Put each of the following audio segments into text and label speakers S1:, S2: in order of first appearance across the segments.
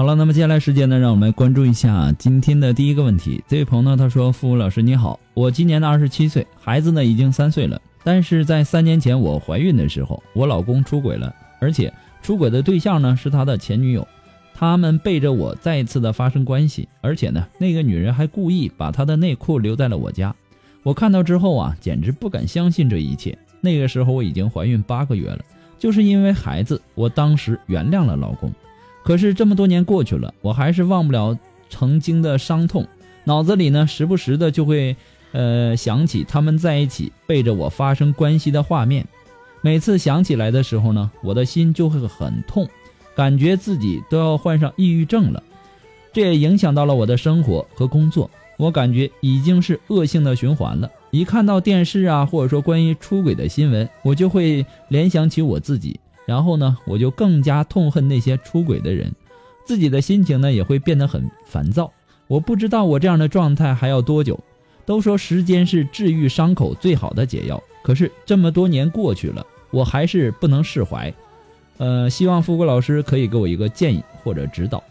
S1: 好了，那么接下来时间呢，让我们来关注一下今天的第一个问题。这位朋友呢，他说：“付老师你好，我今年呢二十七岁，孩子呢已经三岁了。但是在三年前我怀孕的时候，我老公出轨了，而且出轨的对象呢是他的前女友，他们背着我再次的发生关系，而且呢那个女人还故意把他的内裤留在了我家。我看到之后啊，简直不敢相信这一切。那个时候我已经怀孕八个月了，就是因为孩子，我当时原谅了老公。”可是这么多年过去了，我还是忘不了曾经的伤痛，脑子里呢时不时的就会，呃想起他们在一起背着我发生关系的画面。每次想起来的时候呢，我的心就会很痛，感觉自己都要患上抑郁症了。这也影响到了我的生活和工作，我感觉已经是恶性的循环了。一看到电视啊，或者说关于出轨的新闻，我就会联想起我自己。然后呢，我就更加痛恨那些出轨的人，自己的心情呢也会变得很烦躁。我不知道我这样的状态还要多久。都说时间是治愈伤口最好的解药，可是这么多年过去了，我还是不能释怀。呃，希望富贵老师可以给我一个建议或者指导。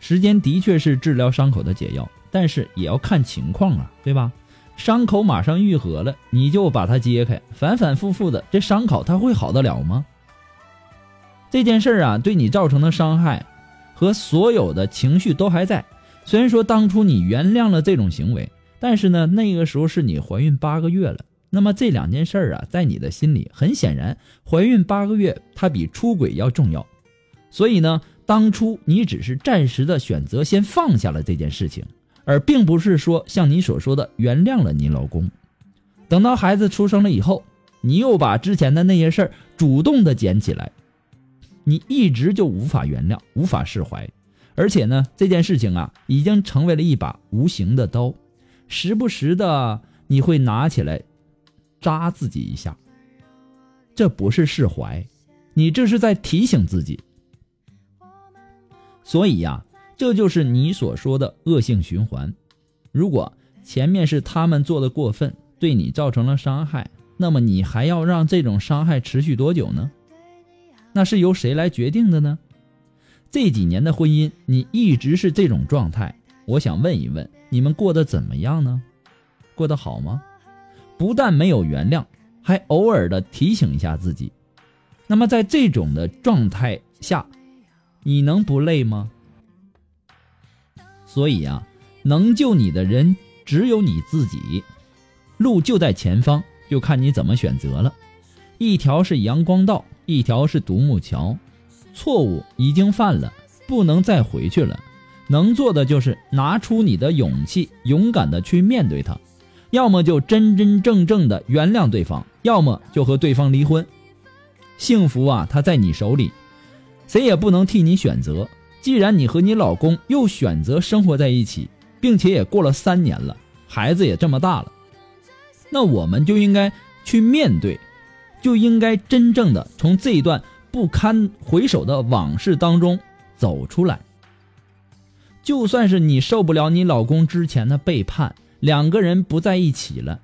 S1: 时间的确是治疗伤口的解药，但是也要看情况啊，对吧？伤口马上愈合了，你就把它揭开，反反复复的，这伤口它会好得了吗？这件事儿啊，对你造成的伤害和所有的情绪都还在。虽然说当初你原谅了这种行为，但是呢，那个时候是你怀孕八个月了。那么这两件事儿啊，在你的心里，很显然，怀孕八个月它比出轨要重要。所以呢，当初你只是暂时的选择先放下了这件事情。而并不是说像你所说的原谅了你老公，等到孩子出生了以后，你又把之前的那些事儿主动的捡起来，你一直就无法原谅，无法释怀，而且呢，这件事情啊，已经成为了一把无形的刀，时不时的你会拿起来扎自己一下，这不是释怀，你这是在提醒自己，所以呀。这就是你所说的恶性循环。如果前面是他们做的过分，对你造成了伤害，那么你还要让这种伤害持续多久呢？那是由谁来决定的呢？这几年的婚姻，你一直是这种状态。我想问一问，你们过得怎么样呢？过得好吗？不但没有原谅，还偶尔的提醒一下自己。那么在这种的状态下，你能不累吗？所以呀，能救你的人只有你自己，路就在前方，就看你怎么选择了。一条是阳光道，一条是独木桥。错误已经犯了，不能再回去了。能做的就是拿出你的勇气，勇敢的去面对它。要么就真真正正的原谅对方，要么就和对方离婚。幸福啊，它在你手里，谁也不能替你选择。既然你和你老公又选择生活在一起，并且也过了三年了，孩子也这么大了，那我们就应该去面对，就应该真正的从这一段不堪回首的往事当中走出来。就算是你受不了你老公之前的背叛，两个人不在一起了，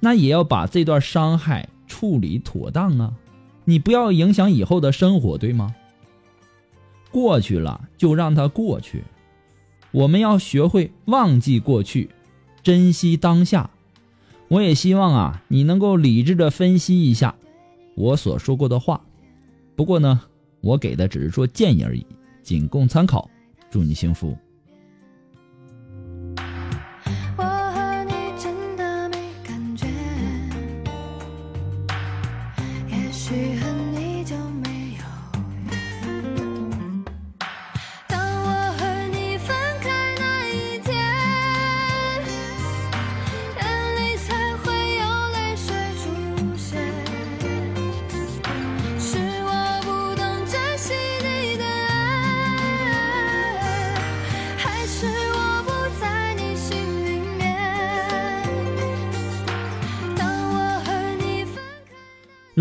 S1: 那也要把这段伤害处理妥当啊！你不要影响以后的生活，对吗？过去了就让它过去，我们要学会忘记过去，珍惜当下。我也希望啊，你能够理智的分析一下我所说过的话。不过呢，我给的只是说建议而已，仅供参考。祝你幸福。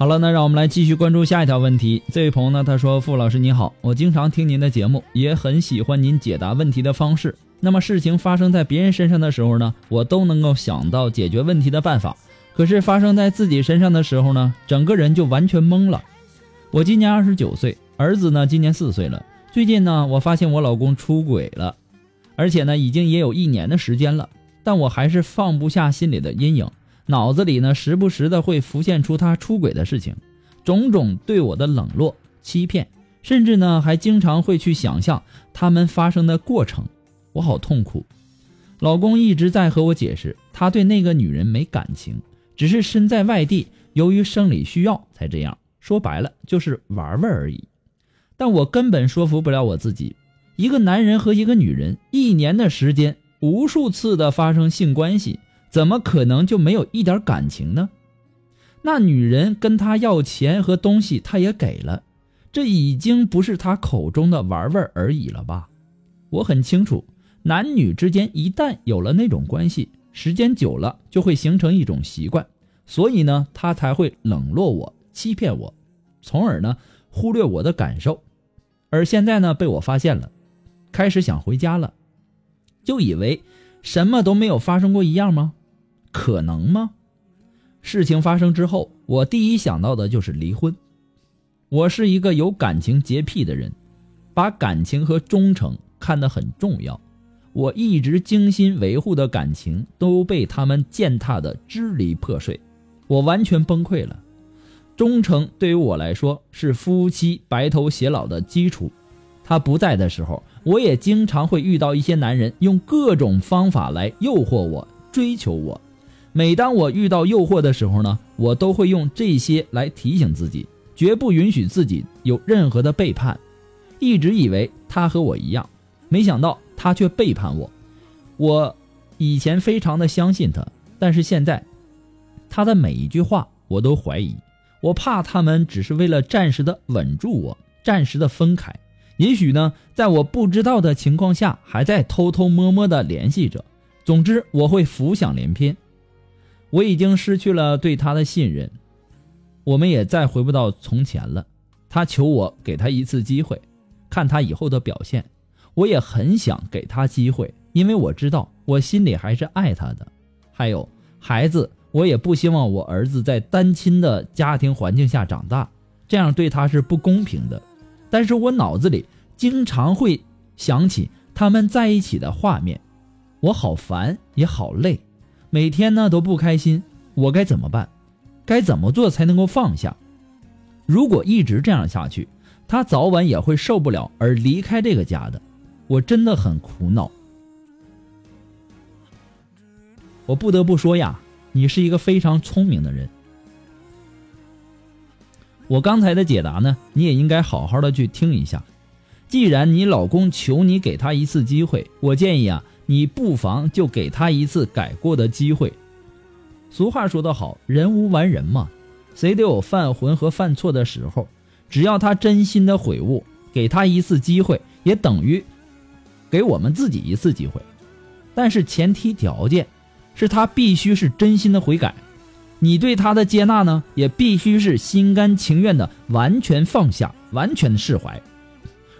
S1: 好了，那让我们来继续关注下一条问题。这位朋友呢，他说：“傅老师你好，我经常听您的节目，也很喜欢您解答问题的方式。那么事情发生在别人身上的时候呢，我都能够想到解决问题的办法。可是发生在自己身上的时候呢，整个人就完全懵了。我今年二十九岁，儿子呢今年四岁了。最近呢，我发现我老公出轨了，而且呢已经也有一年的时间了，但我还是放不下心里的阴影。”脑子里呢，时不时的会浮现出他出轨的事情，种种对我的冷落、欺骗，甚至呢，还经常会去想象他们发生的过程，我好痛苦。老公一直在和我解释，他对那个女人没感情，只是身在外地，由于生理需要才这样。说白了就是玩玩而已。但我根本说服不了我自己，一个男人和一个女人一年的时间，无数次的发生性关系。怎么可能就没有一点感情呢？那女人跟他要钱和东西，他也给了，这已经不是他口中的玩玩而已了吧？我很清楚，男女之间一旦有了那种关系，时间久了就会形成一种习惯，所以呢，他才会冷落我、欺骗我，从而呢忽略我的感受。而现在呢，被我发现了，开始想回家了，就以为什么都没有发生过一样吗？可能吗？事情发生之后，我第一想到的就是离婚。我是一个有感情洁癖的人，把感情和忠诚看得很重要。我一直精心维护的感情都被他们践踏得支离破碎，我完全崩溃了。忠诚对于我来说是夫妻白头偕老的基础。他不在的时候，我也经常会遇到一些男人用各种方法来诱惑我、追求我。每当我遇到诱惑的时候呢，我都会用这些来提醒自己，绝不允许自己有任何的背叛。一直以为他和我一样，没想到他却背叛我。我以前非常的相信他，但是现在，他的每一句话我都怀疑。我怕他们只是为了暂时的稳住我，暂时的分开。也许呢，在我不知道的情况下，还在偷偷摸摸的联系着。总之，我会浮想联翩。我已经失去了对他的信任，我们也再回不到从前了。他求我给他一次机会，看他以后的表现。我也很想给他机会，因为我知道我心里还是爱他的。还有孩子，我也不希望我儿子在单亲的家庭环境下长大，这样对他是不公平的。但是我脑子里经常会想起他们在一起的画面，我好烦也好累。每天呢都不开心，我该怎么办？该怎么做才能够放下？如果一直这样下去，他早晚也会受不了而离开这个家的。我真的很苦恼。我不得不说呀，你是一个非常聪明的人。我刚才的解答呢，你也应该好好的去听一下。既然你老公求你给他一次机会，我建议啊，你不妨就给他一次改过的机会。俗话说得好，人无完人嘛，谁都有犯浑和犯错的时候。只要他真心的悔悟，给他一次机会，也等于给我们自己一次机会。但是前提条件是他必须是真心的悔改。你对他的接纳呢，也必须是心甘情愿的，完全放下，完全释怀。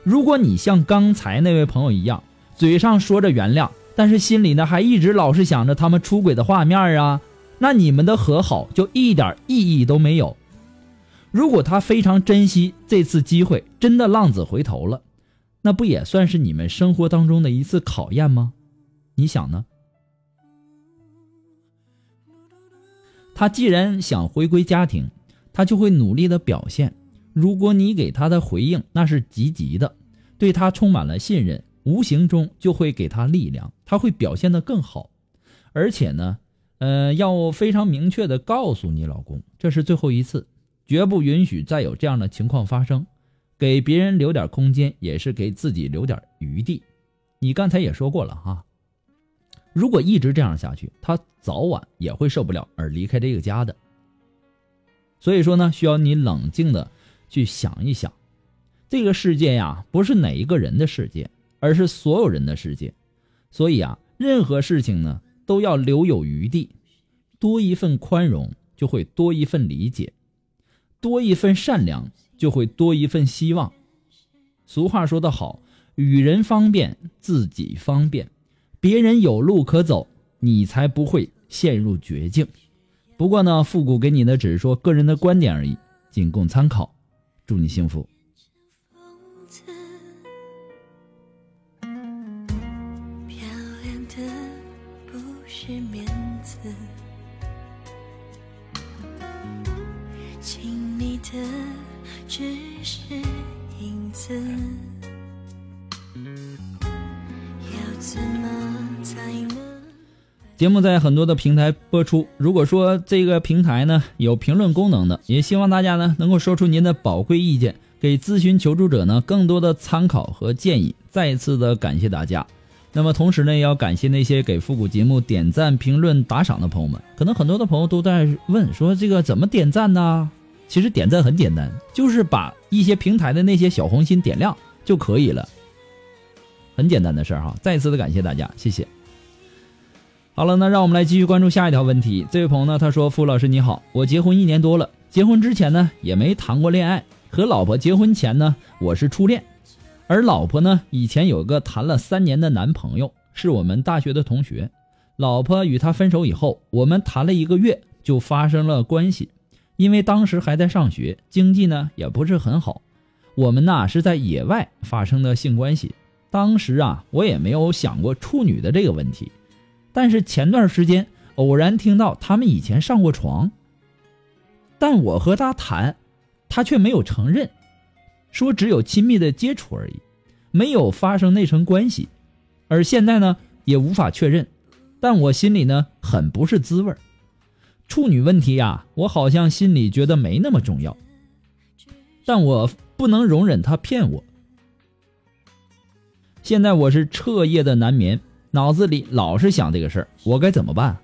S1: 如果你像刚才那位朋友一样，嘴上说着原谅，但是心里呢还一直老是想着他们出轨的画面啊，那你们的和好就一点意义都没有。如果他非常珍惜这次机会，真的浪子回头了，那不也算是你们生活当中的一次考验吗？你想呢？他既然想回归家庭，他就会努力的表现。如果你给他的回应那是积极的，对他充满了信任，无形中就会给他力量，他会表现得更好。而且呢，呃，要非常明确的告诉你老公，这是最后一次，绝不允许再有这样的情况发生。给别人留点空间，也是给自己留点余地。你刚才也说过了哈。如果一直这样下去，他早晚也会受不了而离开这个家的。所以说呢，需要你冷静的去想一想，这个世界呀，不是哪一个人的世界，而是所有人的世界。所以啊，任何事情呢，都要留有余地，多一份宽容，就会多一份理解；多一份善良，就会多一份希望。俗话说得好，与人方便，自己方便。别人有路可走，你才不会陷入绝境。不过呢，复古给你的只是说个人的观点而已，仅供参考。祝你幸福。只是影子。要怎么才能节目在很多的平台播出。如果说这个平台呢有评论功能的，也希望大家呢能够说出您的宝贵意见，给咨询求助者呢更多的参考和建议。再一次的感谢大家。那么同时呢，也要感谢那些给复古节目点赞、评论、打赏的朋友们。可能很多的朋友都在问说这个怎么点赞呢？其实点赞很简单，就是把一些平台的那些小红心点亮就可以了，很简单的事儿哈。再次的感谢大家，谢谢。好了，那让我们来继续关注下一条问题。这位朋友呢，他说：“傅老师你好，我结婚一年多了，结婚之前呢也没谈过恋爱，和老婆结婚前呢我是初恋，而老婆呢以前有个谈了三年的男朋友，是我们大学的同学。老婆与他分手以后，我们谈了一个月就发生了关系，因为当时还在上学，经济呢也不是很好，我们呐是在野外发生的性关系。当时啊我也没有想过处女的这个问题。”但是前段时间偶然听到他们以前上过床，但我和他谈，他却没有承认，说只有亲密的接触而已，没有发生那层关系，而现在呢也无法确认，但我心里呢很不是滋味儿处女问题呀，我好像心里觉得没那么重要，但我不能容忍他骗我。现在我是彻夜的难眠。脑子里老是想这个事儿，我该怎么办？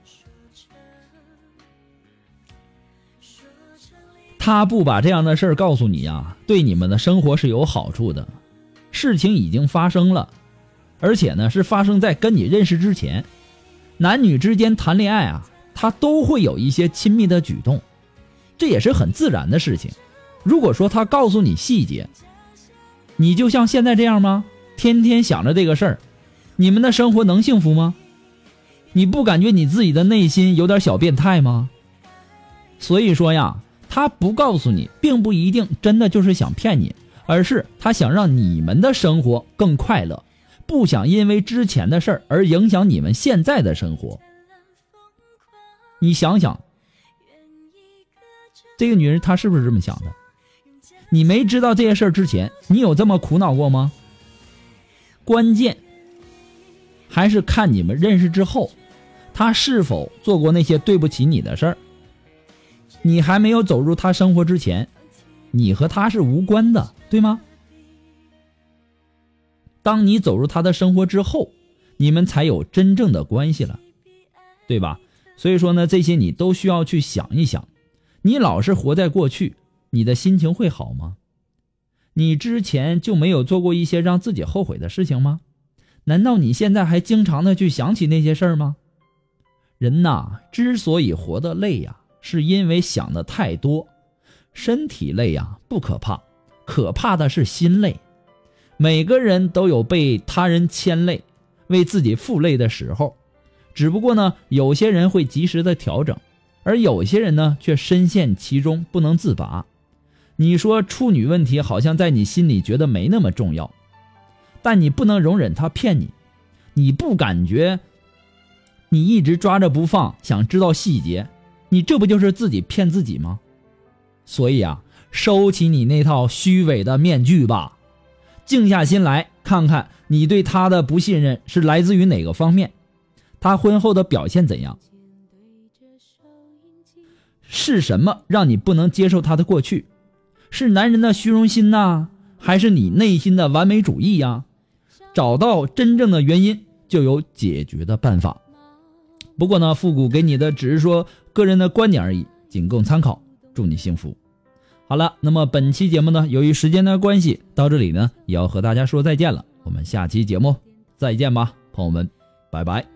S1: 他不把这样的事儿告诉你呀，对你们的生活是有好处的。事情已经发生了，而且呢是发生在跟你认识之前。男女之间谈恋爱啊，他都会有一些亲密的举动，这也是很自然的事情。如果说他告诉你细节，你就像现在这样吗？天天想着这个事儿。你们的生活能幸福吗？你不感觉你自己的内心有点小变态吗？所以说呀，他不告诉你，并不一定真的就是想骗你，而是他想让你们的生活更快乐，不想因为之前的事儿而影响你们现在的生活。你想想，这个女人她是不是这么想的？你没知道这些事儿之前，你有这么苦恼过吗？关键还是看你们认识之后，他是否做过那些对不起你的事儿。你还没有走入他生活之前，你和他是无关的，对吗？当你走入他的生活之后，你们才有真正的关系了，对吧？所以说呢，这些你都需要去想一想。你老是活在过去。你的心情会好吗？你之前就没有做过一些让自己后悔的事情吗？难道你现在还经常的去想起那些事儿吗？人呐，之所以活得累呀，是因为想的太多。身体累呀不可怕，可怕的是心累。每个人都有被他人牵累、为自己负累的时候，只不过呢，有些人会及时的调整，而有些人呢，却深陷其中不能自拔。你说处女问题好像在你心里觉得没那么重要，但你不能容忍他骗你，你不感觉？你一直抓着不放，想知道细节，你这不就是自己骗自己吗？所以啊，收起你那套虚伪的面具吧，静下心来看看你对他的不信任是来自于哪个方面，他婚后的表现怎样？是什么让你不能接受他的过去？是男人的虚荣心呐，还是你内心的完美主义呀？找到真正的原因，就有解决的办法。不过呢，复古给你的只是说个人的观点而已，仅供参考。祝你幸福。好了，那么本期节目呢，由于时间的关系，到这里呢，也要和大家说再见了。我们下期节目再见吧，朋友们，拜拜。